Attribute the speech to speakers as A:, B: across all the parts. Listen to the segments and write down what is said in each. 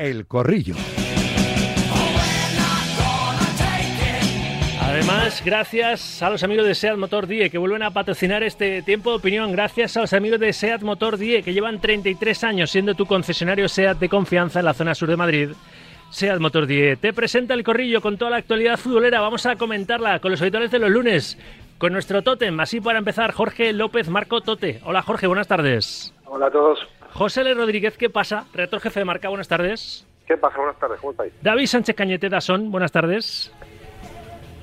A: El Corrillo.
B: Además, gracias a los amigos de SEAT Motor Die que vuelven a patrocinar este tiempo de opinión. Gracias a los amigos de SEAT Motor Die que llevan 33 años siendo tu concesionario SEAT de confianza en la zona sur de Madrid. SEAT Motor Die te presenta el corrillo con toda la actualidad futbolera. Vamos a comentarla con los habituales de los lunes. Con nuestro tótem, así para empezar, Jorge López Marco Tote. Hola Jorge, buenas tardes.
C: Hola a todos.
B: José L. Rodríguez, ¿qué pasa? Redactor jefe de marca, buenas tardes.
C: ¿Qué pasa? Buenas tardes, ¿cómo estáis?
B: David Sánchez Cañete Dasón, buenas tardes.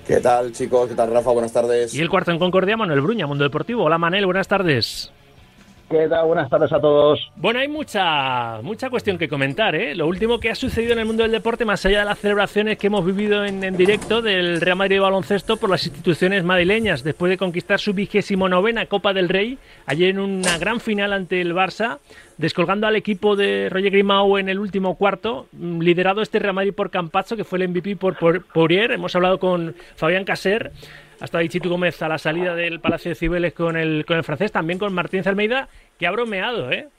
D: ¿Qué tal, chicos? ¿Qué tal, Rafa? Buenas tardes.
B: Y el cuarto en Concordia, Manuel Bruña, Mundo Deportivo. Hola, Manel, buenas tardes.
E: ¿Qué tal? Buenas tardes a todos.
B: Bueno, hay mucha, mucha cuestión que comentar, ¿eh? Lo último que ha sucedido en el mundo del deporte, más allá de las celebraciones que hemos vivido en, en directo del Real Madrid de baloncesto por las instituciones madrileñas, después de conquistar su vigésimo novena Copa del Rey, ayer en una gran final ante el Barça, descolgando al equipo de Roger Grimau en el último cuarto, mm, liderado este Real Madrid por Campazzo, que fue el MVP por, por. Hemos hablado con Fabián Caser, hasta ahí Chitu Gómez a la salida del Palacio de Cibeles con el, con el francés, también con Martínez Almeida, que ha bromeado, ¿eh?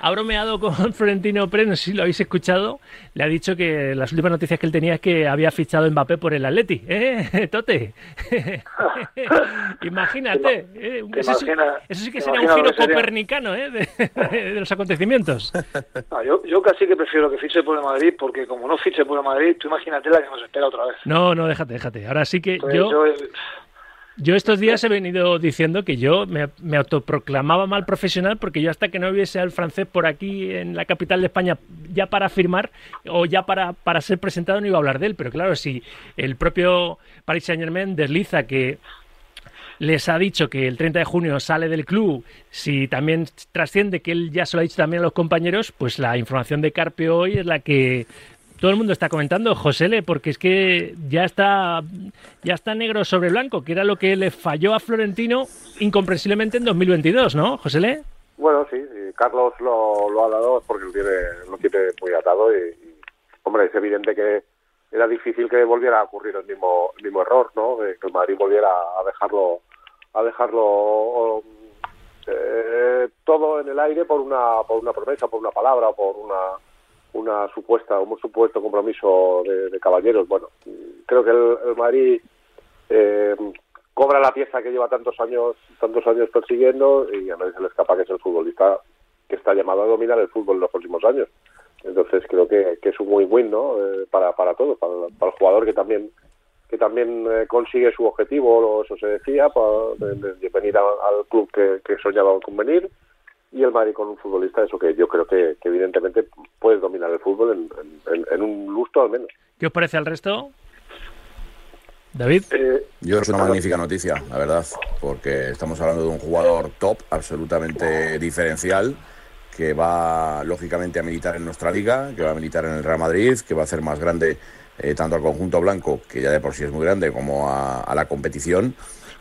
B: Ha bromeado con Florentino Pérez, no sé si lo habéis escuchado. Le ha dicho que las últimas noticias que él tenía es que había fichado Mbappé por el Atleti. ¿Eh, Tote? Imagínate. ¿eh? Eso, sí,
C: imagina-
B: eso sí que sería un giro
C: sería.
B: copernicano ¿eh? de, de los acontecimientos.
C: Yo, yo casi que prefiero que fiche por el Madrid, porque como no fiche por el Madrid, tú imagínate la que nos espera otra vez.
B: No, no, déjate, déjate. Ahora sí que
C: Entonces,
B: yo...
C: yo, eh,
B: Yo estos días he venido diciendo que yo me, autoproclamaba mal profesional porque yo hasta que no hubiese al francés por aquí en la capital de España ya para firmar o ya para, para ser presentado no iba a hablar de él. Pero claro, si el propio Paris Saint Germain desliza que les ha dicho que el 30 de junio sale del club, si también trasciende que él ya se lo ha dicho también a los compañeros, pues la información de Carpio hoy es la que todo el mundo está comentando, Josele, porque es que ya está ya está negro sobre blanco, que era lo que le falló a Florentino incomprensiblemente en 2022, ¿no, Josele?
C: bueno, sí, Carlos lo, lo ha dado porque lo tiene, lo tiene muy atado y, hombre, es evidente que era difícil que volviera a ocurrir el mismo, el mismo error, ¿no? Que el Madrid volviera a dejarlo, a dejarlo eh, todo en el aire por una, por una promesa, por una palabra, por una, una supuesta, un supuesto compromiso de, caballeros. Bueno, creo que el, Madrid eh, cobra la pieza que lleva tantos años, tantos años persiguiendo y a nadie se le escapa que es el futbolista que está llamado a dominar el fútbol en los próximos años. Entonces creo que, que es un win-win, ¿no? Eh, para, para todos, para, el jugador que también que también eh, consigue su objetivo, eso se decía, para, de, venir al club que, que soñaba con venir, y el Madrid con un futbolista, eso que yo creo que, que evidentemente puedes dominar el fútbol en, en- en- en un lustro al menos.
B: ¿Qué os parece al resto? David.
C: Eh,
D: Yo es una magnífica noticia, la verdad, porque estamos hablando de un jugador top, absolutamente diferencial, que va lógicamente a militar en nuestra liga, que va a militar en el Real Madrid, que va a hacer más grande eh, tanto al conjunto blanco, que ya de por sí es muy grande, como a, a la competición.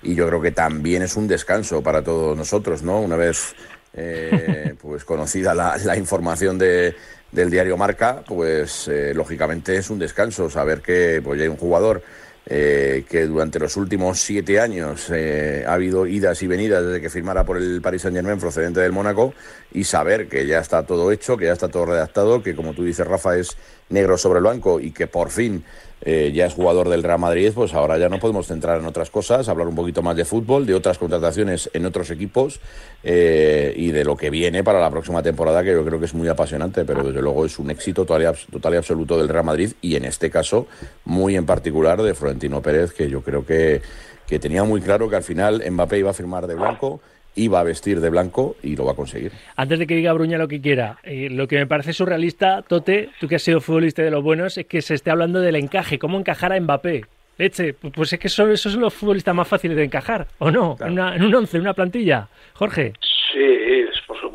D: Y yo creo que también es un descanso para todos nosotros, ¿no? Una vez eh, pues conocida la, información de, del diario Marca, pues eh, lógicamente es un descanso saber que pues, hay un jugador eh, que durante los últimos siete años ha habido idas y venidas desde que firmara por el Paris Saint Germain procedente del Mónaco y saber que ya está todo hecho, que ya está todo redactado, que como tú dices Rafa es negro sobre blanco y que por fin eh, ya es jugador del Real Madrid, pues ahora ya no podemos centrar en otras cosas, hablar un poquito más de fútbol, de otras contrataciones en otros equipos eh, y de lo que viene para la próxima temporada, que yo creo que es muy apasionante, pero desde luego es un éxito total y, total y absoluto del Real Madrid y en este caso muy en particular de Florentino Pérez, que yo creo que, que tenía muy claro que al final Mbappé iba a firmar de blanco, iba a vestir de blanco y lo va a conseguir.
B: Antes de que diga Bruña lo que quiera, eh, lo que me parece surrealista, Tote, tú que has sido futbolista de los buenos, es que se esté hablando del encaje, cómo encajar a Mbappé. Leche, pu- pues es que son, esos son los futbolistas más fáciles de encajar, ¿o no? En, una- en un once, en una plantilla. Jorge.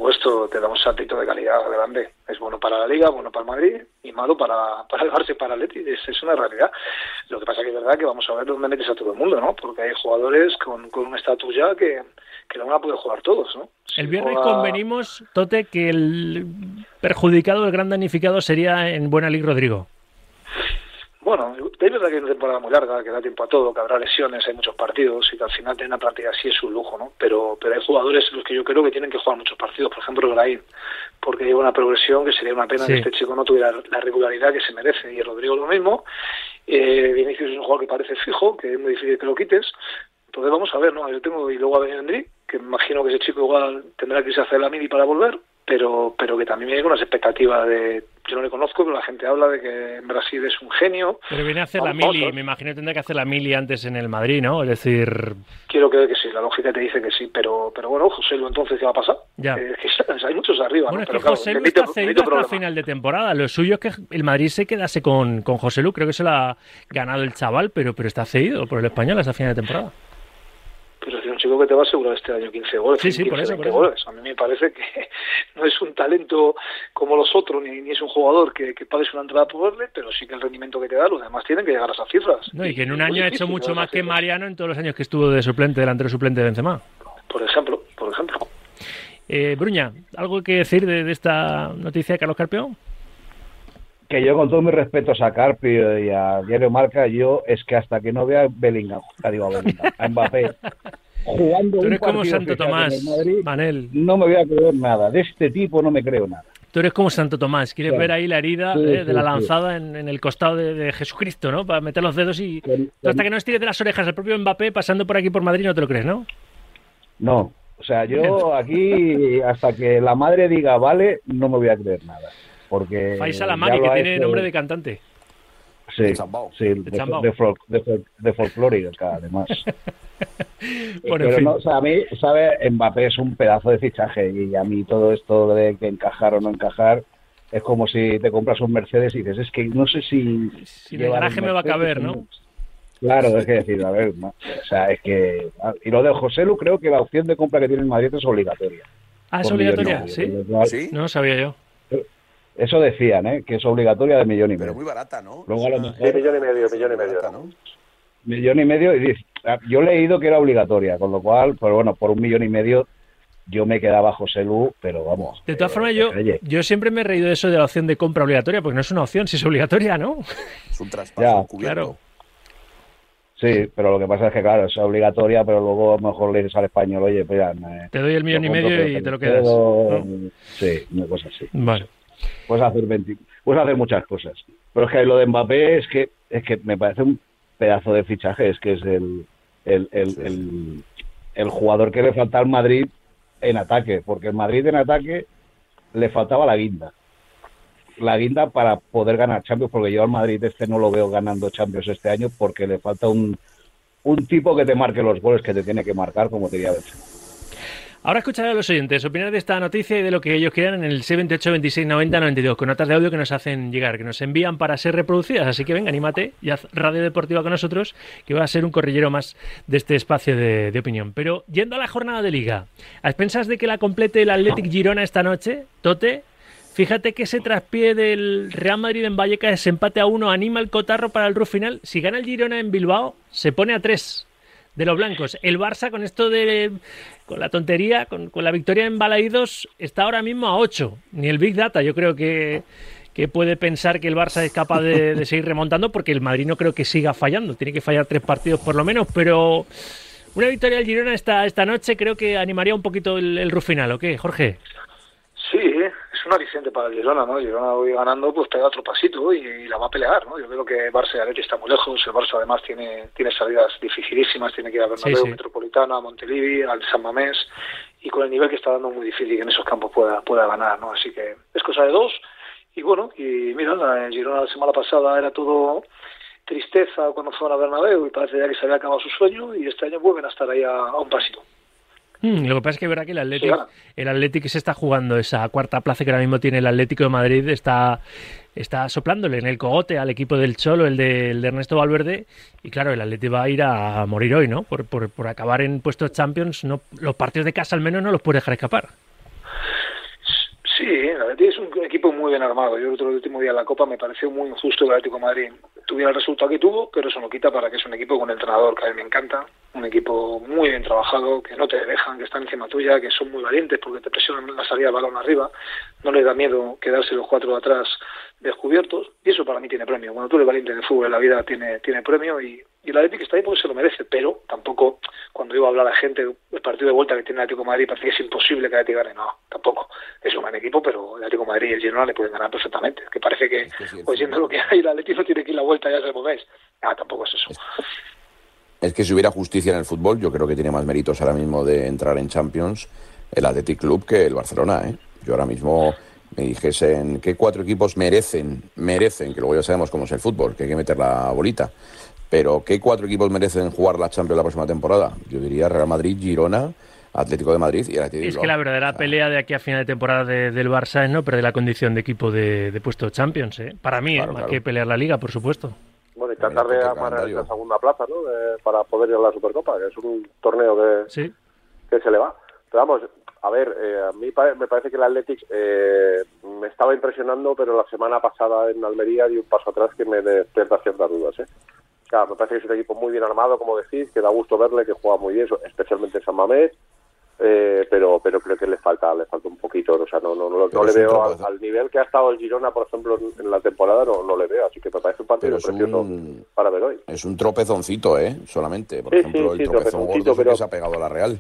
C: Supuesto, te da un saltito de calidad grande. Es bueno para la Liga, bueno para el Madrid y malo para, para el Barça y para el Atleti. Es, es una realidad. Lo que pasa que es verdad que vamos a ver dónde metes a todo el mundo, ¿no? Porque hay jugadores con, con un estatus ya que, que no van a poder jugar todos, ¿no? Si
B: El viernes
C: juega-
B: convenimos, Tote, que el perjudicado, el gran damnificado sería en Buena Liga Rodrigo.
A: Bueno, es verdad que es una temporada muy larga, que da tiempo a todo, que habrá lesiones, hay muchos partidos y que al final tener una plantilla así es un lujo, ¿no? Pero, pero hay jugadores los que yo creo que tienen que jugar muchos partidos, por ejemplo Grain, porque lleva una progresión que sería una pena que este chico no tuviera la regularidad que se merece. Y Rodrigo lo mismo. Eh, Vinicius es un jugador que parece fijo, que es muy difícil que lo quites. Entonces vamos a ver, ¿no? Yo tengo, y luego a Benendry, que imagino que ese chico igual tendrá que irse a hacer la mini para volver, pero, pero que también viene con unas expectativas de, yo no le conozco, pero la gente habla de que en Brasil es un genio.
B: Pero viene a hacer la mili, me imagino que tendrá que hacer la mili antes en el Madrid, ¿no? Es decir...
A: Quiero creer que sí, la lógica te dice que sí, pero, pero bueno, José Lu entonces, ¿qué va a pasar?
B: Ya.
A: Eh, hay muchos arriba,
B: bueno,
A: ¿no?
B: es que
A: claro,
B: José Lu está cedido hasta el final de temporada. Lo suyo es que el Madrid se quedase con, con José Lu. Creo que se lo ha ganado el chaval, pero, pero está cedido por el español hasta final de temporada.
A: Pero es un chico que te va a asegurar este año 15 goles.
B: Sí, sí,
A: 15,
B: por eso,
A: 20
B: por eso.
A: goles. A mí me parece que no es un talento como los otros, ni, ni es un jugador que, que pagues una entrada por verle, pero sí que el rendimiento que te da, los demás tienen que llegar a esas cifras.
B: No, y que en un año ha hecho mucho más que. Mariano en todos los años que estuvo de suplente, delantero suplente de Benzema.
A: Por ejemplo, por ejemplo.
B: Eh, Bruña, ¿algo que decir de, de esta noticia de Carlos Carpio?
E: Que yo, con todos mis respetos a Carpio y a Diario Marca, yo es que hasta que no vea Bellingham, digo a Bellingham, a Mbappé, jugando
B: Tú
E: un
B: eres como
E: partido
B: Santo Tomás,
E: Madrid,
B: Manel.
E: no me voy a creer nada. De este tipo no me creo nada.
B: Tú eres como Santo Tomás. Quieres
E: Sí.
B: ver ahí la herida
E: Sí,
B: eh, de
E: sí,
B: la lanzada en, en el costado de, de Jesucristo, ¿no? Para meter los dedos y... Hasta que no estires de las orejas el propio Mbappé pasando por aquí por Madrid no te lo crees, ¿no?
E: No, o sea, yo aquí, hasta que la madre diga vale, no me voy a creer nada. Porque
B: Faisal Amari, que tiene
E: hecho-
B: nombre de cantante.
E: Sí,
D: De Chambao.
E: sí, de,
B: Chambao.
E: de, fol- de fol- de folclórica, además.
B: Bueno, en
E: Pero
B: fin.
E: no, o sea, a mí, ¿sabe? Mbappé es un pedazo de fichaje y a mí todo esto de que encajar o no encajar es como si te compras un Mercedes y dices, es que no sé si...
B: Si en el garaje me va a caber, ¿no?
E: Claro, es que decir, a ver, no, o sea, es que... Y lo de José Lu, creo que la opción de compra que tiene el Madrid es obligatoria.
B: Ah, es obligatoria, ¿sí?
D: Sí,
B: No lo sabía yo.
E: Eso decían, ¿eh? Que es obligatoria de millón y
D: pero
E: medio.
D: muy barata, ¿no?
E: Luego a lo mejor-
C: Sí, millón y medio, millón y medio.
D: barata, ¿no?
E: Millón y medio y dice, ah, yo he leído que era obligatoria, con lo cual, pues bueno, por un millón y medio yo me quedaba José Lu, pero vamos.
B: De todas
E: eh,
B: formas, yo, yo siempre me he reído de eso de la opción de compra obligatoria, porque no es una opción, si es obligatoria, ¿no?
D: Es un traspaso
E: Ya,
B: claro.
E: Sí, pero lo que pasa es que, claro, es obligatoria, pero luego a lo mejor le dices al español, oye, pues ya, eh,
B: Te doy el millón y medio
E: pero
B: y te lo
E: quedo,
B: quedas. ¿no?
E: Sí, una cosa así.
B: Vale.
E: Puedes hacer 20 puedes hacer muchas cosas. Pero es que lo de Mbappé es que es que me parece un pedazo de fichaje, es que es el el, el, el jugador que le falta al Madrid en ataque, porque el Madrid en ataque le faltaba la guinda. La guinda para poder ganar Champions, porque yo al Madrid este no lo veo ganando Champions este año porque le falta un, un tipo que te marque los goles que te tiene que marcar como te diría Benzema.
B: Ahora escucharé a los oyentes opinar de esta noticia y de lo que ellos quieran en el 628 26 90 92 con notas de audio que nos hacen llegar, que nos envían para ser reproducidas. Así que venga, anímate y haz radio deportiva con nosotros, que va a ser un corrillero más de este espacio de, opinión. Pero yendo a la jornada de liga, a expensas de que la complete el Athletic Girona esta noche, Tote, fíjate que ese traspié del Real Madrid en Vallecas, ese empate a uno, anima el cotarro para el RUF final. Si gana el Girona en Bilbao, se pone a tres de los blancos. El Barça con esto de con la tontería, con, con la victoria en Balaídos, está ahora mismo a 8. Ni el Big Data yo creo que, que puede pensar que el Barça es capaz de, de seguir remontando porque el Madrid no creo que siga fallando. Tiene que fallar tres partidos por lo menos, pero una victoria del Girona esta, esta noche creo que animaría un poquito el, el RUF final, ¿o qué, Jorge?
A: Sí, un aliciente para el Girona, ¿no? Girona hoy ganando, pues pega otro pasito y, y la va a pelear, ¿no? Yo creo que Barça y Atleti está muy lejos, el Barça además tiene, tiene salidas dificilísimas, tiene que ir a Bernabéu,
B: Sí, sí.
A: Metropolitana, a Montelivi, al San Mamés, y con el nivel que está dando muy difícil que en esos campos pueda, pueda ganar, ¿no? Así que es cosa de dos, y bueno, y mira, la- Girona la semana pasada era todo tristeza cuando fueron a Bernabéu y parece ya que se había acabado su sueño y este año vuelven a estar ahí a, a un pasito.
B: Mm, lo que pasa es que verdad que el Atlético,
A: Sí,
B: el Atlético se está jugando esa cuarta plaza que ahora mismo tiene el Atlético de Madrid, está, está soplándole en el cogote al equipo del Cholo, el de, el de Ernesto Valverde, y claro, el Atlético va a ir a morir hoy, ¿no? Por, por, por acabar en puestos Champions, no, los partidos de casa al menos no los puede dejar escapar.
A: Sí, el Atlético es un equipo muy bien armado. Yo el otro el último día en la Copa me pareció muy injusto el Atlético de Madrid tuviera el resultado que tuvo, pero eso no quita para que es un equipo con entrenador que a mí me encanta, un equipo muy bien trabajado, que no te dejan, que están encima tuya, que son muy valientes porque te presionan la salida del balón arriba, no les da miedo quedarse los cuatro de atrás descubiertos. Y es eso para mí tiene premio. Cuando tú eres valiente en el fútbol, en la vida tiene, tiene premio y, y el Atlético está ahí porque se lo merece, pero tampoco cuando iba a hablar a la gente del partido de vuelta que tiene el Atlético de Madrid, parece que es imposible que el Atlético gane. No, tampoco. Es un gran equipo, pero el Atlético de Madrid y el Girona le pueden ganar perfectamente. Que parece que, oyendo lo que hay, el Atlético tiene que ir la vuelta, ya sabemos ves. Ah, tampoco es eso.
D: Es que si hubiera justicia en el fútbol, yo creo que tiene más méritos ahora mismo de entrar en Champions el Athletic Club que el Barcelona. ¿eh? Yo ahora mismo me dijesen qué cuatro equipos merecen, merecen, que luego ya sabemos cómo es el fútbol, que hay que meter la bolita, pero qué cuatro equipos merecen jugar la Champions la próxima temporada. Yo diría Real Madrid, Girona, Atlético de Madrid y Atlético
B: Es que la verdadera pelea de aquí a final de temporada del Barça es no perder la condición de equipo de, puesto Champions. ¿eh? Para mí, ¿eh? hay que pelear la Liga, por supuesto.
C: Bueno, y tratar de amarrar esa segunda plaza, ¿no? para poder ir a la Supercopa, que es un torneo que, que se le va. Pero vamos, a ver, eh, a mí me parece que el Athletics eh, me estaba impresionando, pero la semana pasada en Almería di un paso atrás que me despierta ciertas dudas. ¿eh? Claro, me parece que es un equipo muy bien armado, como decís, que da gusto verle, que juega muy bien, especialmente San Mamés, eh, pero pero creo que le falta le falta un poquito o sea no no, no, le veo al, nivel que ha estado el Girona por ejemplo en, la temporada no, no le veo así que me parece un partido precioso para ver hoy.
D: es un tropezoncito eh solamente por ejemplo el tropezón gordo pero... que se ha pegado a la Real.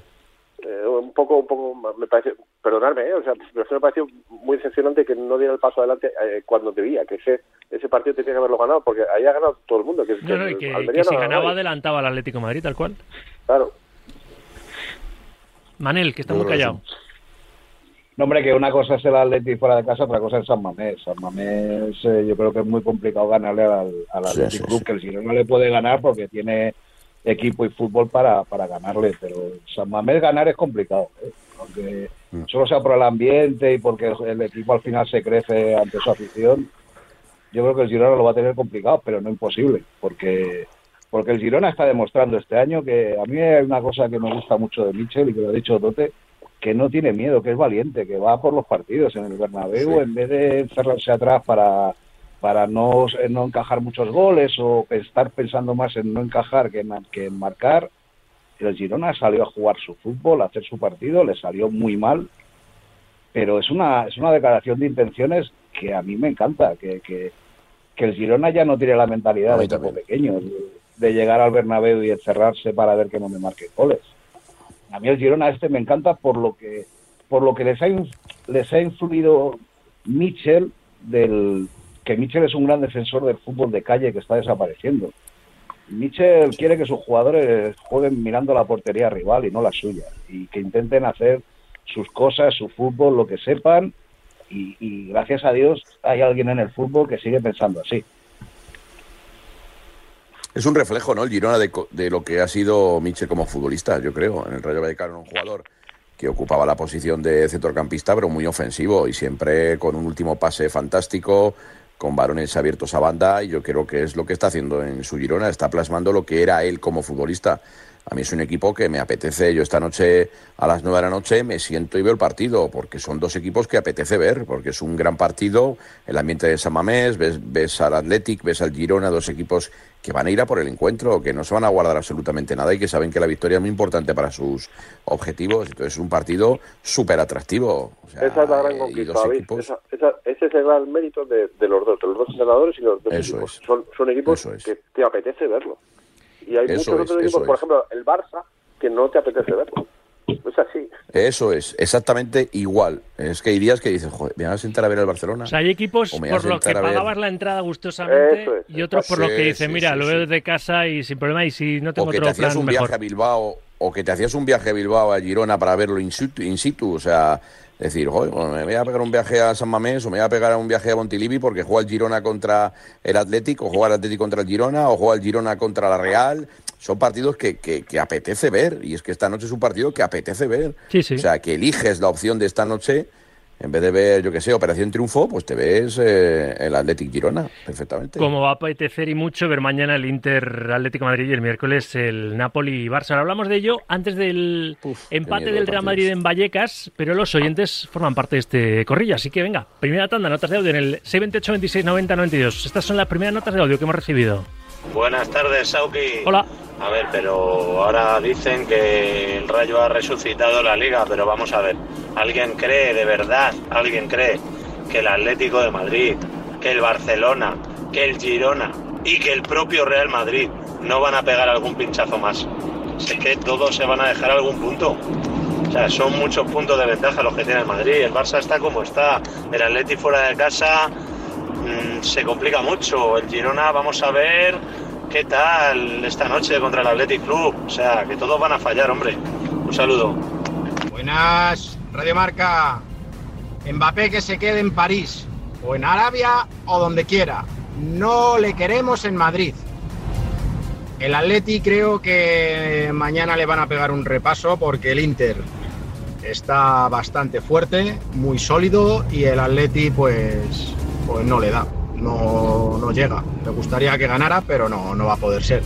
C: Eh, un poco un poco me parece perdonadme ¿eh? o sea me pareció muy decepcionante que no diera el paso adelante eh, cuando debía que ese ese partido tenía que haberlo ganado porque ahí ha ganado todo el mundo que,
B: que, si ganaba adelantaba al Atlético Madrid tal cual.
C: Claro
B: Manel, que está muy callado.
E: No, hombre, que una cosa es el Atleti fuera de casa, otra cosa es San Mamés. San Mamés eh, yo creo que es muy complicado ganarle al, al Atleti Club, que el Girona le puede ganar porque tiene equipo y fútbol para, para ganarle, pero San Mamés ganar es complicado, ¿eh? aunque mm. solo sea por el ambiente y porque el, equipo al final se crece ante su afición. Yo creo que el Girona lo va a tener complicado, pero no imposible, porque porque el Girona está demostrando este año que a mí hay una cosa que me gusta mucho de Michel y que lo ha dicho Tote, que no tiene miedo, que es valiente, que va por los partidos en el Bernabéu en vez de encerrarse atrás para para no, no encajar muchos goles o estar pensando más en no encajar que en, que en marcar. El Girona salió a jugar su fútbol, a hacer su partido, le salió muy mal, pero es una, es una declaración de intenciones que a mí me encanta, que, que, que el Girona ya no tiene la mentalidad de equipo pequeño de llegar al Bernabéu y encerrarse para ver que no me marque goles. A mí el Girona este me encanta por lo que por lo que les ha, les ha influido Mitchell del que Mitchell es un gran defensor del fútbol de calle que está desapareciendo. Mitchell quiere que sus jugadores jueguen mirando la portería rival y no la suya y que intenten hacer sus cosas, su fútbol, lo que sepan y, y gracias a Dios hay alguien en el fútbol que sigue pensando así.
D: Es un reflejo, ¿no? El Girona de, de, lo que ha sido Michel como futbolista, yo creo. En el Rayo Vallecano, un jugador que ocupaba la posición de centrocampista, pero muy ofensivo y siempre con un último pase fantástico, con varones abiertos a banda. Y yo creo que es lo que está haciendo en su Girona, está plasmando lo que era él como futbolista. A mí es un equipo que me apetece. Yo esta noche a las nueve de la noche me siento y veo el partido, porque son dos equipos que apetece ver, porque es un gran partido. El ambiente de San Mamés, ves, ves al Athletic, ves al Girona, dos equipos que van a ir a por el encuentro, que no se van a guardar absolutamente nada y que saben que la victoria es muy importante para sus objetivos. Entonces es un partido súper atractivo.
C: esa es la gran conquista, ese es el gran mérito de, los dos, de los dos entrenadores y los dos equipos. Son, son equipos que te apetece verlo. Y hay muchos otros equipos, por ejemplo, el Barça, que no te apetece verlo. Es así.
D: Eso es, exactamente igual. Es que hay días que dices, joder, me vas a sentar a ver el Barcelona.
B: O sea, hay equipos por los que pagabas la entrada gustosamente y otros por los que dices, mira, lo veo desde casa y sin problema y si no tengo
D: o que
B: te
D: hacías un viaje a Bilbao o que te hacías un viaje a Bilbao a Girona para verlo in situ, in situ o sea, decir, joder, me voy a pegar un viaje a San Mamés o me voy a pegar un viaje a Montilivi porque juega el Girona contra el Atlético, o juega el Atlético contra el Girona, o juega el Girona contra la Real. Son partidos que, que, que, apetece ver, y es que esta noche es un partido que apetece ver.
B: Sí, sí. O
D: sea, que eliges la opción de esta noche en vez de ver, yo que sé, Operación Triunfo, pues te ves eh, el Athletic Girona, perfectamente.
B: Como va a apetecer y mucho ver mañana el Inter Atlético Madrid y el miércoles el Napoli y Barça. Ahora hablamos de ello antes del empate del Real Madrid en Vallecas, pero los oyentes forman parte de este corrillo, así que venga, primera tanda, notas de audio en el 628 26 90 92. Estas son las primeras notas de audio que hemos recibido.
F: Buenas tardes, Sauki.
B: Hola.
F: A ver, pero ahora dicen que el Rayo ha resucitado la liga, pero vamos a ver. ¿Alguien cree, de verdad, alguien cree que el Atlético de Madrid, que el Barcelona, que el Girona y que el propio Real Madrid no van a pegar algún pinchazo más. Sé que todos se van a dejar algún punto. O sea, son muchos puntos de ventaja los que tiene el Madrid. El Barça está como está. El Atleti fuera de casa mmm, se complica mucho. El Girona, vamos a ver qué tal esta noche contra el Athletic Club. O sea, que todos van a fallar, hombre. Un saludo.
G: Buenas, Radio Marca. Mbappé que se quede en París, o en Arabia, o donde quiera. No le queremos en Madrid. El Atleti creo que mañana le van a pegar un repaso porque el Inter está bastante fuerte, muy sólido y el Atleti pues, pues no le da, no, no llega. Me gustaría que ganara, pero no, no va a poder ser.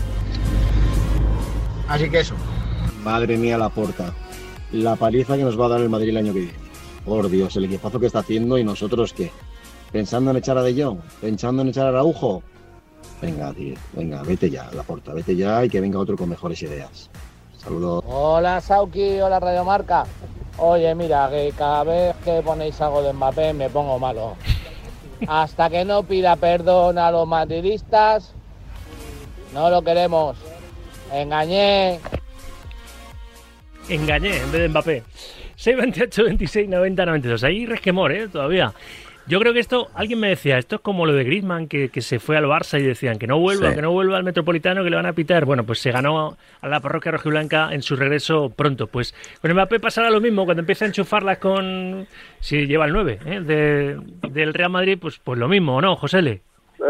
G: Así que eso.
H: Madre mía la porta. La paliza que nos va a dar el Madrid el año que viene. Por Dios, el equipazo que está haciendo y nosotros qué. ¿Pensando en echar a De Jong? ¿Pensando en echar a Araujo? Venga, tío, venga, vete ya, la porta, vete ya y que venga otro con mejores ideas. Saludos.
I: Hola Sauki, hola Radio Marca. Oye, mira, que cada vez que ponéis algo de Mbappé me pongo malo. Hasta que no pida perdón a los madridistas, no lo queremos. Engañé.
B: Engañé en vez de Mbappé. 628, 26, 90, 92. Ahí resquemor, ¿eh? Todavía. Yo creo que esto, alguien me decía, esto es como lo de Griezmann, que, que se fue al Barça y decían que no vuelva,
D: Sí.
B: que no vuelva al Metropolitano, que le van a pitar. Bueno, pues se ganó a la parroquia rojiblanca en su regreso pronto. Pues con Mbappé pasará lo mismo, cuando empiece a enchufarlas con, si lleva el 9, ¿eh? de, del Real Madrid, pues, pues lo mismo, ¿o no, José Le?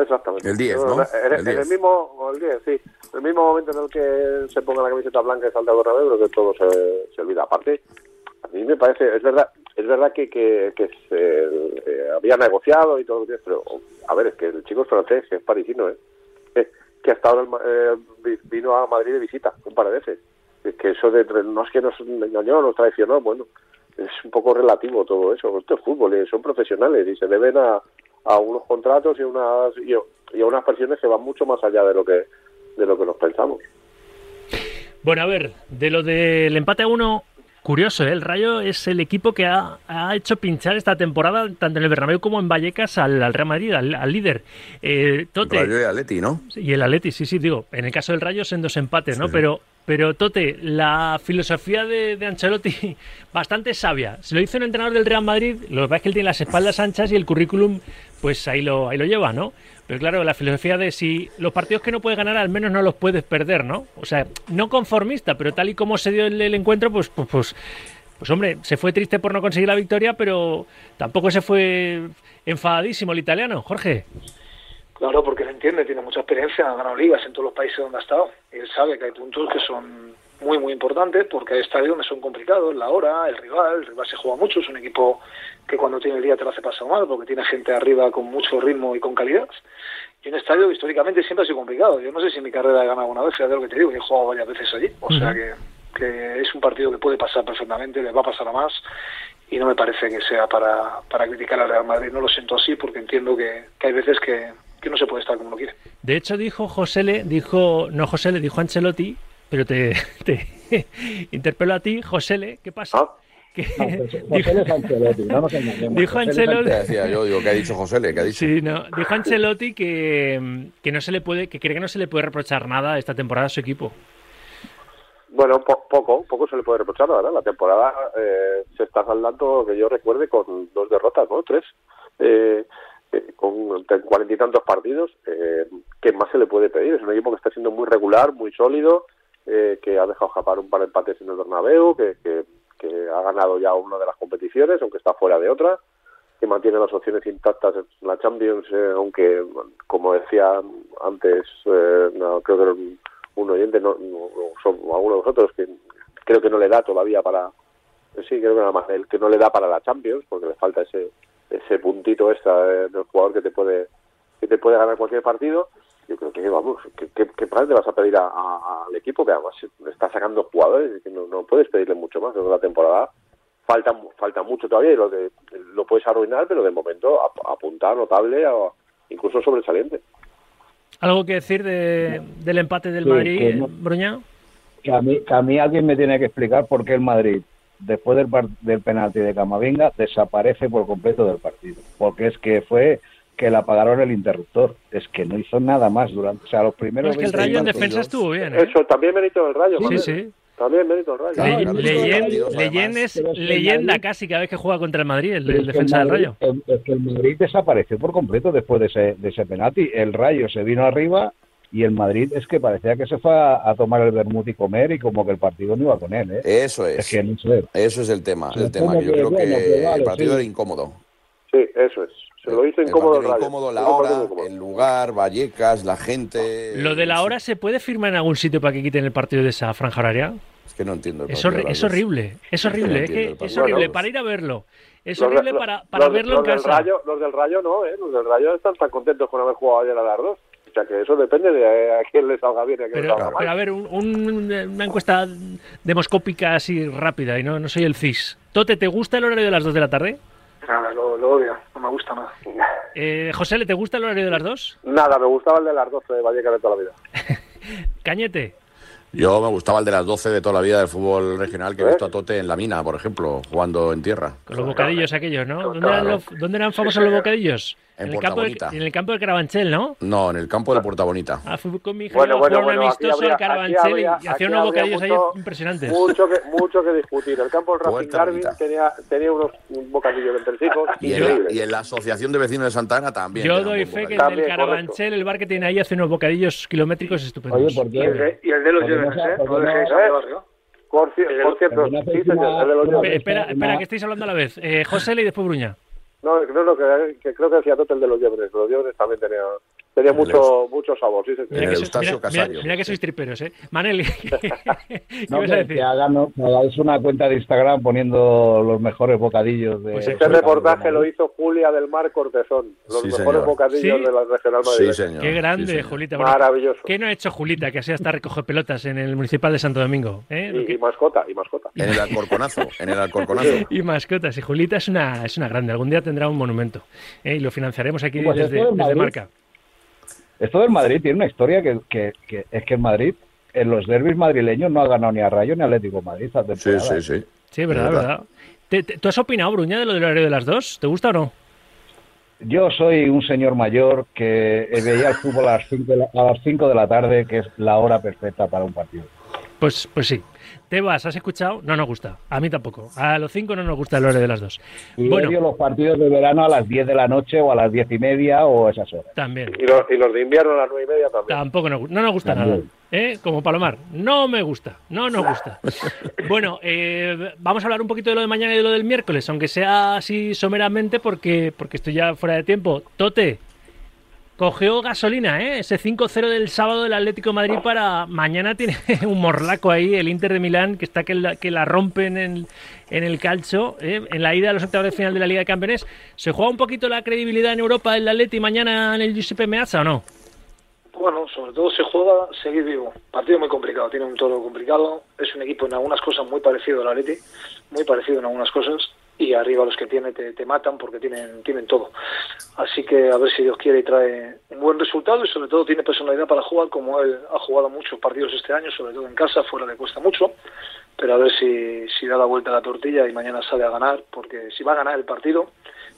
C: Exactamente.
D: El 10, ¿no?
C: En,
D: El
C: en el
D: 10.
C: mismo, el 10, sí. En el mismo momento en el que se ponga la camiseta blanca y salta al Bernabéu, creo que todo se, se olvida. Aparte, a mí me parece, es verdad, es verdad que, que, que se eh, había negociado y todo lo que pero a ver, es que el chico es francés, que es parisino, ¿eh? Eh, que hasta ahora eh, vi- vino a Madrid de visita un par de veces. Es que eso de no es que nos engañó, nos traicionó, bueno, es un poco relativo todo eso. Esto es fútbol, y son profesionales y se deben a, a unos contratos y unas y, y a unas presiones que van mucho más allá de lo que de lo que nos pensamos.
B: Bueno, a ver, de lo del empate a uno, curioso, ¿eh? el Rayo es el equipo que ha, ha hecho pinchar esta temporada, tanto en el Bernabéu como en Vallecas, al, al Real Madrid, al, al líder. Eh, Tote,
D: Rayo y Atleti, ¿no?
B: y el Atleti, sí, sí, digo, en el caso del Rayo son dos empates, ¿no?
D: Sí.
B: Pero, pero Tote, la filosofía de, Ancelotti, bastante sabia. Se lo hizo un entrenador del Real Madrid, lo que pasa es que él tiene las espaldas anchas y el currículum, pues ahí lo, ahí lo lleva, ¿no? Pero claro, la filosofía de si los partidos que no puedes ganar, al menos no los puedes perder, ¿no? O sea, no conformista, pero tal y como se dio el, el encuentro, pues, pues, pues, pues hombre, se fue triste por no conseguir la victoria, pero tampoco se fue enfadadísimo el italiano, Jorge.
A: Claro, porque él entiende, tiene mucha experiencia, ha ganado ligas en todos los países donde ha estado. Y él sabe que hay puntos que son muy, muy importantes porque hay estadios donde son complicados, la hora, el rival, el rival se juega mucho, es un equipo que cuando tiene el día te lo hace pasar mal porque tiene gente arriba con mucho ritmo y con calidad. Y un estadio históricamente siempre ha sido complicado. Yo no sé si en mi carrera he ganado alguna vez, fíjate lo que te digo, yo he jugado varias veces allí. O sea que, que es un partido que puede pasar perfectamente, le va a pasar a más y no me parece que sea para, para criticar al Real Madrid. No lo siento así porque entiendo que, que hay veces que, que no se puede estar como uno quiere.
B: De hecho, dijo José Le, dijo, no José Le, dijo Ancelotti, pero te, te interpelo a ti, José Le, ¿qué pasa?
C: Ah.
B: Que-
E: José
B: dijo,
E: Ancelotti, no nos engañemos.
B: Dijo
E: José es
B: Ancelotti-
D: ¿Qué decía yo? Digo, ¿qué ha dicho José Le? ¿Qué ha dicho?
B: sí, no, dijo Ancelotti que, que no se le puede, que cree que no se le puede reprochar nada esta temporada a su equipo.
C: Bueno, po- poco, poco se le puede reprochar, la verdad. La temporada eh, se está saldando, que yo recuerde, con dos derrotas, ¿no? Tres. Eh, eh, con cuarenta y tantos partidos. Eh, ¿Qué más se le puede pedir? Es un equipo que está siendo muy regular, muy sólido, eh, que ha dejado escapar un par de empates en el Bernabéu, que, que, que ha ganado ya una de las competiciones, aunque está fuera de otra, que mantiene las opciones intactas en la Champions, eh, aunque, como decía antes, eh, no, creo que era un, oyente, no, no, son alguno de vosotros, que creo que no le da todavía para, sí, creo que nada más él, que no le da para la Champions, porque le falta ese ese puntito extra de- del jugador que te puede que te puede ganar cualquier partido. Yo creo que, vamos, ¿qué, qué, le vas a pedir a- a- al equipo que además está sacando jugadores y que no, no puedes pedirle mucho más? Que la temporada falta falta mucho todavía y lo, de, lo puedes arruinar, pero de momento ap- apuntar notable, o incluso sobresaliente.
B: ¿Algo que decir de- del empate del
E: Sí,
B: Madrid,
E: que no-
B: Bruña?
E: Que a, mí, que a mí alguien me tiene que explicar por qué el Madrid, después del, par- del penalti de Camavinga, desaparece por completo del partido. Porque es que fue que le apagaron el interruptor. Es que no hizo nada más durante, o sea, los primeros.
B: es que el
E: 20
B: Rayo en defensa estuvo bien. ¿eh?
C: Eso, también mérito del Rayo.
B: Sí, sí.
C: También mérito del Rayo.
B: Le-
D: Claro,
B: es
E: el
B: leyenda
E: Madrid-
B: casi cada vez que juega contra el Madrid, el, defensa
E: el
B: del Rayo.
E: el- es que el Madrid desapareció por completo después de ese, de ese penalti. El Rayo se vino arriba y el Madrid es que parecía que se fue a, a tomar el vermut y comer y como que el partido no iba con él. ¿eh?
D: Eso
E: Es
D: es.
E: que no sé.
D: Eso es el tema. El tema que yo
E: que,
D: creo
E: bueno,
D: que
E: que vale,
D: el partido
E: sí.
D: era incómodo.
C: Sí, eso es. Se lo hizo incómodo el
D: incómodo, la hora, el lugar, Vallecas, la gente.
B: Lo de la hora se puede firmar en algún sitio para que quiten el partido de esa franja horaria.
D: Es que no entiendo. el
B: Es, horri- horrible, es horrible,
D: no
B: es, que es horrible
C: Bueno,
B: para ir a verlo. Es
C: Los
B: horrible
C: los-
B: para, para
C: los-
B: verlo
C: los
B: en
C: del
B: casa.
C: Rayo, los del Rayo no, ¿eh? Los del Rayo están tan contentos con haber jugado ayer a las dos. Sea que eso depende de a quién le salga bien y a quién le
B: Pero,
C: salga mal.
B: pero a ver, un- un- una encuesta demoscópica así rápida, y no, no soy el CIS. Tote, ¿te gusta el horario de las 2 de la tarde?
A: Nada, lo, lo odio, no me gusta nada.
B: Eh, José, ¿le te gusta el horario de las 2?
C: Nada, me gustaba el de las 12 de Vallecas de toda la vida.
B: Cañete.
D: Yo me gustaba el de las 12 de toda la vida del fútbol regional que he
C: ¿Eh?
D: visto a Tote en la mina, por ejemplo, jugando en tierra.
B: Con los bocadillos aquellos, ¿no? ¿Dónde
D: Claro.
B: eran, los- dónde eran famosos los bocadillos?
D: En
B: el campo de, en el campo de Carabanchel, ¿no?
D: No, en el campo de Puerta Bonita.
B: Ah, fui con mi hija
C: Bueno, bueno, bueno,
B: amistoso
C: habría-
B: al Carabanchel
C: aquí
B: y-
C: habría-
B: y hacían
C: aquí
B: unos bocadillos ahí impresionantes.
C: Mucho que, mucho que discutir. El campo del Racing
D: bonita.
C: tenía, tenía unos un bocadillo de entresijos
D: Y en, la, y en la Asociación de Vecinos de Santa Ana también.
B: Yo doy fe que
D: bocadillo.
B: el Carabanchel, el bar que tiene ahí, hace unos bocadillos kilométricos estupendos.
E: Oye, ¿por
A: Y el
E: qué?
A: de, y el de los ¿eh? No dejéis a barrio.
C: Por, cierto.
B: Espera, espera, que estáis hablando a la vez. Eh, José y después Bruña.
C: No, no, no, que, que creo que decía Tote el de los Llebres. Los Llebres también tenía, tenía mucho, mucho sabor, sí, señor.
D: El
B: que sois- mira, mira- mira que sois triperos, ¿eh? Manel, ¿qué
E: No,
B: ibas a
E: que,
B: decir?
E: que que hagáis una cuenta de Instagram poniendo los mejores bocadillos de.
B: Pues
C: Este reportaje lo hizo Julia del Mar Cortezón. Los
D: Sí,
C: mejores
D: señor.
C: bocadillos
B: Sí.
C: de la Regional
D: Sí,
C: Madrid.
D: señor.
B: Qué grande,
D: Sí, señor.
B: Julita. Bueno,
C: Maravilloso.
B: ¿Qué no ha hecho Julita, que así hasta recoge pelotas en el Municipal de Santo Domingo? ¿eh?
C: Y,
B: que-
C: y mascota, y mascota.
D: En el Alcorconazo. En el Alcorconazo.
B: Y mascotas. Y Julita es una, es una grande. Algún día tendrá un monumento. ¿eh? Y lo financiaremos aquí
E: Pues
B: desde, desde. Marca.
E: Esto del Madrid tiene una historia que, que, que es que el Madrid, en los derbis madrileños, no ha ganado ni a Rayo ni a Atlético Madrid esta
D: Sí,
E: temporada.
D: sí, sí.
B: Sí, verdad,
D: Es
B: verdad.
D: verdad.
B: ¿Te- te- tú has opinado, Bruña, de lo del horario de las dos? ¿Te gusta o no?
E: Yo soy un señor mayor que veía el fútbol a las 5 de, la- a las cinco de la tarde, que es la hora perfecta para un partido.
B: Pues, pues sí. Tebas, ¿has escuchado? No nos gusta. A mí tampoco. A los cinco no nos gusta el horario de las dos.
E: Y
B: Bueno,
E: odio los partidos de verano a las 10 de la noche o a las 10 y media o esas horas.
B: también.
C: Y los, y los de invierno a las nueve y media también.
B: Tampoco nos, no nos gusta nada. ¿eh? Como Palomar. No me gusta. No nos gusta. Bueno, eh, vamos a hablar un poquito de lo de mañana y de lo del miércoles, aunque sea así someramente porque, porque estoy ya fuera de tiempo. Tote, cogió gasolina, ¿eh? Ese 5-0 del sábado del Atlético Madrid para mañana tiene un morlaco ahí, el Inter de Milán, que está que la, que la rompe en el, en el calcho, ¿eh? en la ida a los octavos de final de la Liga de Campeones. ¿Se juega un poquito la credibilidad en Europa del Atleti mañana en el Giuseppe Meazza o no?
A: Bueno, sobre todo se juega seguir vivo. Partido muy complicado, tiene un toro complicado. Es un equipo en algunas cosas muy parecido al Atleti, muy parecido en algunas cosas. Y arriba los que tiene te, te matan porque tienen tienen todo. Así que a ver si Dios quiere y trae un buen resultado y sobre todo tiene personalidad para jugar como él ha jugado muchos partidos este año, sobre todo en casa, fuera le cuesta mucho. Pero a ver si, si da la vuelta a la tortilla y mañana sale a ganar, porque si va a ganar el partido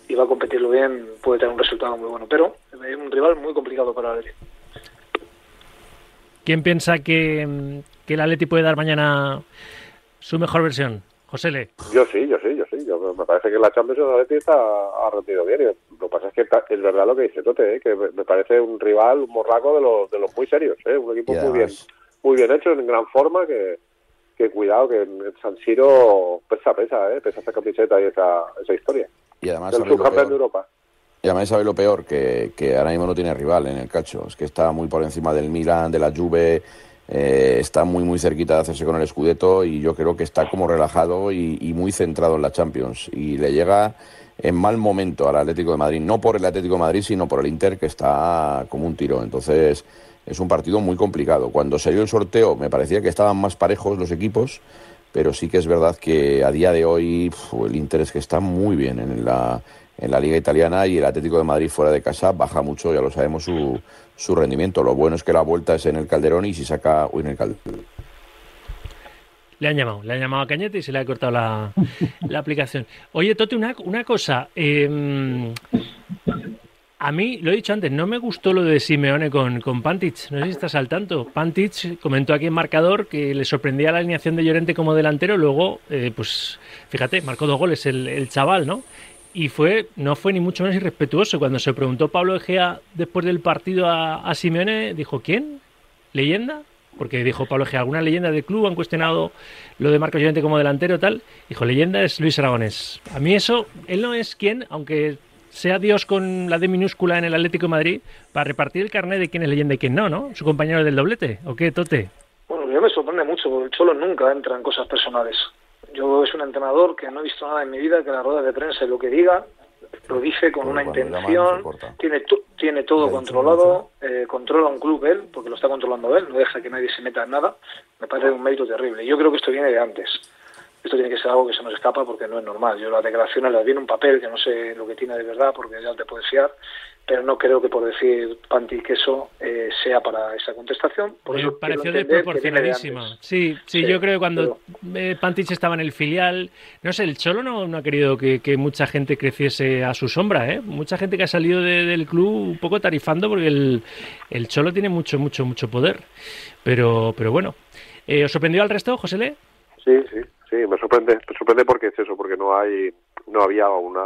A: y va a competirlo bien, puede tener un resultado muy bueno. Pero es un rival muy complicado para el Atleti.
B: ¿Quién piensa que, que el Atleti puede dar mañana su mejor versión? José Le.
C: Yo sí, yo sí, yo sí. Yo, me parece que la Champions el Atleti está, ha rendido bien. Y lo que pasa es que ta- es verdad lo que dice Tote, ¿eh? que me parece un rival, un morraco de los, de los muy serios. ¿eh? Un equipo muy bien muy bien hecho, en gran forma, que, que cuidado, que en San Siro pesa, pesa, ¿eh? pesa esa camiseta y esa, esa historia.
D: Y además, ¿sabéis
C: subcampeón de? Europa.
D: Y además sabe lo peor, que, que ahora mismo no tiene rival en el calcio. Es que está muy por encima del Milan, de la Juve, eh, está muy muy cerquita de hacerse con el Scudetto y yo creo que está como relajado y, muy centrado en la Champions. Y le llega en mal momento al Atlético de Madrid, no por el Atlético de Madrid, sino por el Inter, que está como un tiro. Entonces es un partido muy complicado. Cuando salió el sorteo me parecía que estaban más parejos los equipos, pero sí que es verdad que a día de hoy el Inter es que está muy bien en la, en la Liga Italiana y el Atlético de Madrid fuera de casa baja mucho, ya lo sabemos, su, su rendimiento. Lo bueno es que la vuelta es en el Calderón y si saca... En el Calderón.
B: Le han llamado, le han llamado a Cañete y se le ha cortado la, la aplicación. Oye, Tote, una, una cosa. eh, A mí, lo he dicho antes, no me gustó lo de Simeone con, con. No sé si estás al tanto. Pantic comentó aquí en marcador que le sorprendía la alineación de Llorente como delantero. Luego, eh, pues fíjate, marcó dos goles el, el, chaval, ¿no? Y fue, no fue ni mucho menos irrespetuoso. Cuando se preguntó Pablo Egea después del partido a, a Simeone, dijo: ¿Quién? ¿Leyenda? Porque dijo Pablo Egea, alguna leyenda del club han cuestionado lo de Marcos Llorente como delantero tal. Dijo, leyenda es Luis Aragonés. A mí eso, él no es quien, aunque sea Dios con la D minúscula en el Atlético de Madrid para repartir el carnet de quién es leyenda y quién no, ¿no? Su compañero del doblete, ¿o qué, Tote?
A: Bueno, mí me sorprende mucho, porque el Cholo nunca entra en cosas personales. Yo es un entrenador que no he visto nada en mi vida que la rueda de prensa lo que diga lo dice con una intención, tiene, tiene todo controlado, eh, controla un club él, porque lo está controlando él, no deja que nadie se meta en nada, me parece un mérito terrible. Yo creo que esto viene de antes. Esto tiene que ser algo que se nos escapa porque no es normal. Yo las declaraciones las vi en un papel que no sé lo que tiene de verdad porque ya te puedes fiar, pero no creo que por decir panty queso eh, sea para esa contestación. Por
B: Me pareció desproporcionadísima. sí, sí, yo creo que cuando eh, Pantich estaba en el filial, no sé, el Cholo no, no ha querido que, mucha gente creciese a su sombra, ¿eh? Mucha gente que ha salido del club un poco tarifando porque el, el Cholo tiene mucho, mucho, mucho poder. Pero, pero bueno. Eh, ¿Os sorprendió al resto, José Le?
C: Sí, sí, sí, me sorprende, me sorprende porque es eso, porque no hay, no había una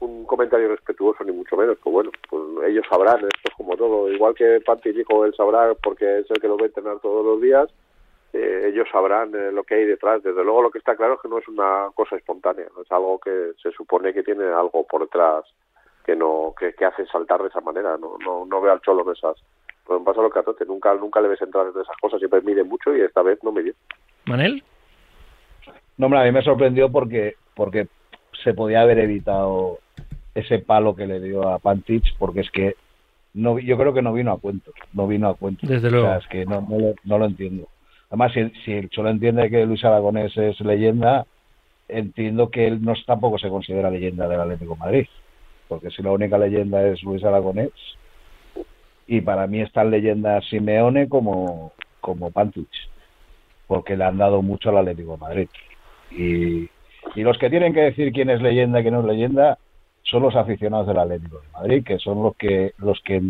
C: un comentario respetuoso ni mucho menos, pues bueno, pues ellos sabrán, esto es como todo, igual que Panti dijo, él sabrá porque es el que lo ve entrenar todos los días, eh, ellos sabrán eh, lo que hay detrás. Desde luego lo que está claro es que no es una cosa espontánea, es algo que se supone que tiene algo por detrás que no que, que hace saltar de esa manera. No, no, no veo al cholo en esas. Pues pasa lo que a Tote, nunca, nunca le ves entrar en esas cosas, siempre mide mucho y esta vez no me dio.
B: ¿Manel?
E: No, a mí me sorprendió porque, porque se podía haber evitado ese palo que le dio a Pantich, porque es que no, yo creo que no vino a cuento, no vino a cuento.
B: Desde luego.
E: es que no, no, lo, entiendo. Además, si, si el Cholo entiende que Luis Aragonés es leyenda, entiendo que él no tampoco se considera leyenda del Atlético de Madrid, porque si la única leyenda es Luis Aragonés, y para mí es tan leyenda Simeone como, como Pantich, porque le han dado mucho al Atlético de Madrid. Y, los que tienen que decir quién es leyenda y quién no es leyenda son los aficionados del Atlético de Madrid, que son los que los que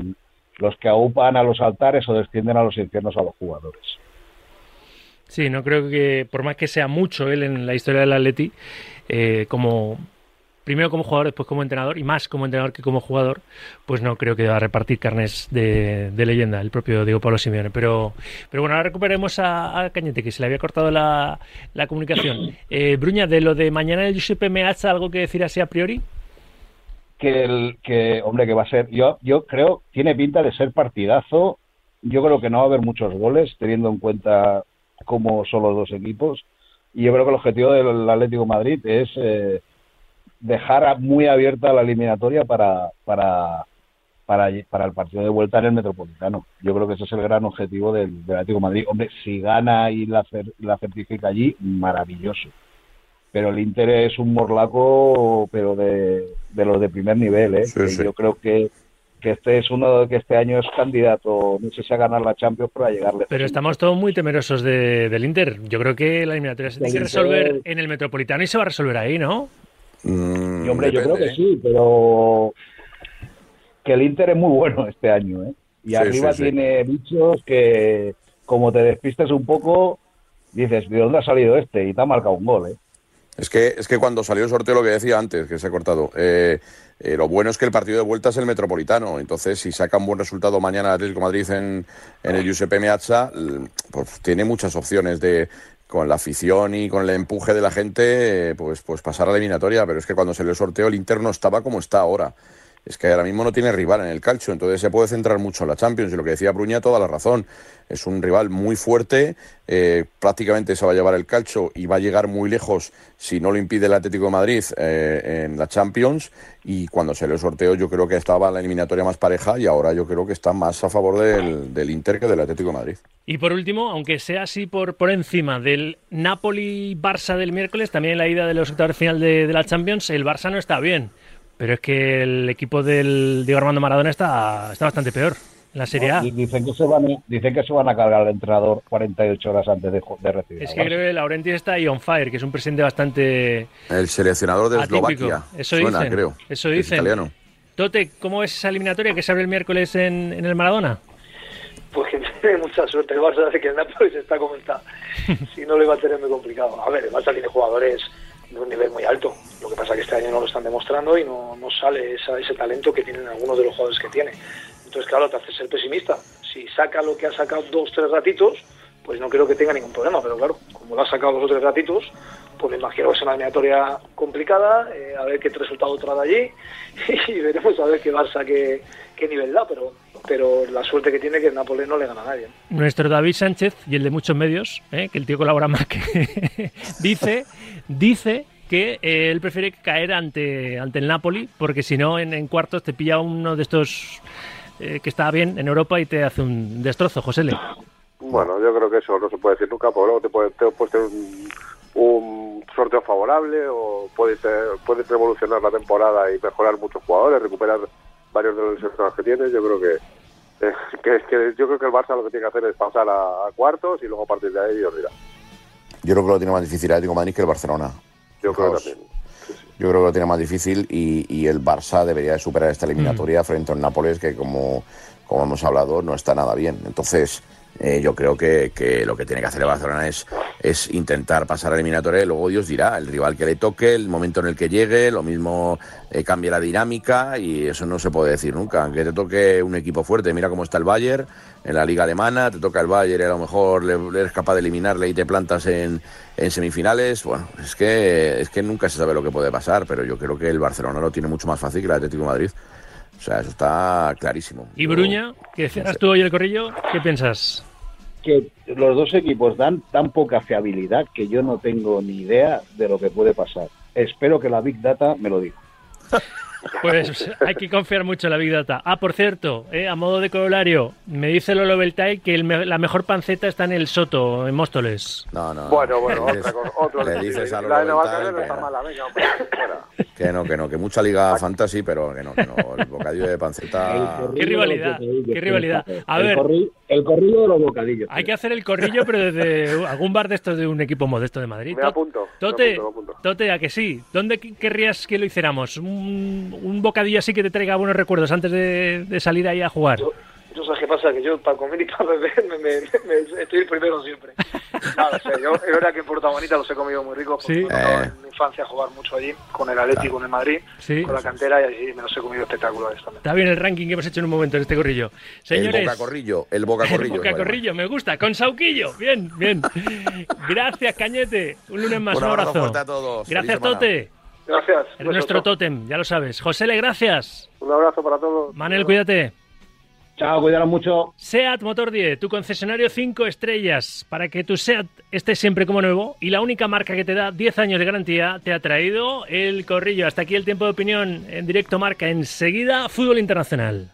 E: los que aupan a los altares o descienden a los infiernos a los jugadores.
B: Sí, no creo que, por más que sea mucho él en la historia del Atleti, eh, como primero como jugador, después como entrenador, y más como entrenador que como jugador, pues no creo que deba repartir carnes de, leyenda, el propio Diego Pablo Simeone. Pero, pero bueno, ahora recuperemos a, Cañete, que se le había cortado la, comunicación. Eh, Bruña, de lo de mañana el Giuseppe Meazza, ¿algo que decir así a priori?
E: Que, el, que, hombre, que va a ser, yo, yo creo, tiene pinta de ser partidazo. Yo creo que no va a haber muchos goles, teniendo en cuenta cómo son los dos equipos. Y yo creo que el objetivo del Atlético Madrid es eh, dejar muy abierta la eliminatoria para, para, para, para el partido de vuelta en el Metropolitano. Yo creo que ese es el gran objetivo del, Atlético Madrid. Hombre, si gana y la certifica allí, maravilloso. Pero el Inter es un morlaco, pero de, de los de primer nivel, ¿eh? Yo creo que, que este es uno que este año es candidato, no sé si a ganar la Champions para llegarle.
B: Pero estamos todos muy temerosos de, del Inter. Yo creo que la eliminatoria se tiene que resolver en el Metropolitano y se va a resolver ahí, ¿no?
E: Mm, hombre, yo creo que sí, pero que el Inter es muy bueno este año, ¿eh? Y arriba tiene bichos que, como te despistes un poco, dices, ¿de dónde ha salido este? Y te ha marcado un gol, ¿eh?
D: Es que, es que cuando salió el sorteo, lo que decía antes, que se ha cortado, eh, eh, lo bueno es que el partido de vuelta es el Metropolitano. Entonces, si saca un buen resultado mañana el Atlético Madrid en, el Giuseppe Meazza, pues tiene muchas opciones de, con la afición y con el empuje de la gente, pues, pues pasar a la eliminatoria. Pero es que cuando se le sorteó el Inter no estaba como está ahora. Es que ahora mismo no tiene rival en el calcio, entonces se puede centrar mucho en la Champions. Y lo que decía Bruña, toda la razón. Es un rival muy fuerte, eh, prácticamente se va a llevar el calcio y va a llegar muy lejos si no lo impide el Atlético de Madrid eh, en la Champions. Y cuando se le sorteó, yo creo que estaba la eliminatoria más pareja y ahora yo creo que está más a favor del, Inter que del Atlético de Madrid.
B: Y por último, aunque sea así por, por encima del Napoli-Barça del miércoles, también en la ida de los octavos final de, la Champions, el Barça no está bien. Pero es que el equipo del Diego Armando Maradona está, está bastante peor en la Serie A.
E: dicen, que se van, dicen que se van a cargar al entrenador 48 horas antes de, de recibir.
B: Es que creo que Laurenti está ahí on fire, que es un presidente bastante.
D: El seleccionador de Eslovaquia.
B: Eso Suena, creo. Eso dicen.
D: italiano.
B: Tote, ¿cómo es esa eliminatoria que se abre el miércoles en, en el Maradona?
A: Pues que tiene mucha suerte el Barça de que el Nápoles está como está. si no, le va a tener muy complicado. A ver, el Barça tiene jugadores de un nivel muy alto. Pasa que este año no lo están demostrando y no, no sale esa- ese talento que tienen algunos de los jugadores que tiene. Entonces, claro, te hace ser pesimista. Si saca lo que ha sacado dos, tres ratitos, pues no creo que tenga ningún problema. Pero claro, como lo ha sacado dos o tres ratitos, pues me imagino que es una eliminatoria complicada, eh, a ver qué resultado trae allí y veremos a ver qué Barça, qué, qué nivel da. Pero, pero la suerte que tiene que el Nápoles no le gana a nadie.
B: Nuestro David Sánchez y el de muchos medios, ¿eh? que el tío colabora más que dice, dice que eh, él prefiere caer ante, ante el Napoli porque si no en, en cuartos te pilla uno de estos eh, que está bien en Europa y te hace un destrozo, José Le.
C: Bueno, yo creo que eso no se puede decir nunca, porque luego te puede, te puedes tener un, un sorteo favorable o puedes, eh, puedes revolucionar la temporada y mejorar muchos jugadores, recuperar varios de los lesionados que tienes. Yo creo que, eh, que, que yo creo que el Barça lo que tiene que hacer es pasar a, a cuartos y luego a partir de ahí Dios dirá.
D: Yo creo que lo tiene más difícil el Atlético de Madrid que el Barcelona.
C: Yo creo que también.
D: Yo creo que lo tiene más difícil y, y el Barça debería de superar esta
B: Mm.
D: eliminatoria frente al Nápoles, que como, como hemos hablado, no está nada bien. Entonces, eh, yo creo que, que lo que tiene que hacer el Barcelona es, es intentar pasar a eliminatoria y luego Dios dirá, el rival que le toque, el momento en el que llegue, lo mismo eh, cambia la dinámica y eso no se puede decir nunca. Aunque te toque un equipo fuerte, mira cómo está el Bayern en la liga alemana, te toca el Bayern y a lo mejor le, eres capaz de eliminarle y te plantas en, en semifinales. Bueno, es que, es que nunca se sabe lo que puede pasar, pero yo creo que el Barcelona lo tiene mucho más fácil que el Atlético de Madrid. O sea, eso está clarísimo.
B: Y Bruña, que cerras tú hoy el corrillo, ¿qué piensas?
E: Que los dos equipos dan tan poca fiabilidad que yo no tengo ni idea de lo que puede pasar. Espero que la Big Data me lo diga.
B: Pues hay que confiar mucho en la Big Data. Ah, por cierto, eh, a modo de corolario, me dice Lolo Beltay que el me- la mejor panceta está en el Soto, en Móstoles.
D: No, no.
C: Bueno, bueno,
D: Le
C: otra cosa, otro
D: le dices a
C: la de
D: Lolo
C: Carrera no
D: que
C: está
D: no.
C: mala, venga, hombre, fuera.
D: Que no, que no, que mucha liga fantasy, pero que no, que no. El bocadillo de panceta.
B: Qué rivalidad, qué rivalidad. A ver.
E: el corrillo de los bocadillos.
B: Hay que hacer el corrillo, pero desde algún bar de estos de un equipo modesto de Madrid.
C: Me apunto, me
B: Tote,
C: apunto, me apunto.
B: Tote, a que sí. ¿Dónde qu- querrías que lo hiciéramos? ¿Un, un bocadillo así que te traiga buenos recuerdos antes de, de salir ahí a jugar?
A: Yo sabes qué pasa, que yo para comer y para beber me, me- me- estoy el primero siempre. No, no sé, yo es verdad que en Puerto Bonita los he comido muy ricos, porque
B: Sí.
A: me
D: Eh.
A: en mi infancia jugar mucho allí, con el Atlético, y con el Madrid,
B: Sí.
A: con la cantera, y allí me los he comido espectaculares también.
B: Está bien el ranking que hemos hecho en un momento en este corrillo. Señores,
D: El bocacorrillo, el bocacorrillo.
B: El bocacorrillo, me gusta, con Sauquillo. Bien, bien. Gracias, Cañete. Un lunes más,
D: Un
B: un
D: abrazo
B: abrazo.
D: fuerte a todos.
B: Gracias,
D: semana.
B: Tote.
A: Gracias.
B: Nuestro tótem, ya lo sabes. José Le, gracias.
C: Un abrazo para todos.
B: Manel, cuídate.
E: Chao, cuidaros mucho.
B: SEAT Motor 10, tu concesionario 5 estrellas, para que tu SEAT esté siempre como nuevo y la única marca que te da 10 años de garantía, te ha traído el corrillo. Hasta aquí el tiempo de opinión en directo marca. Enseguida, fútbol internacional.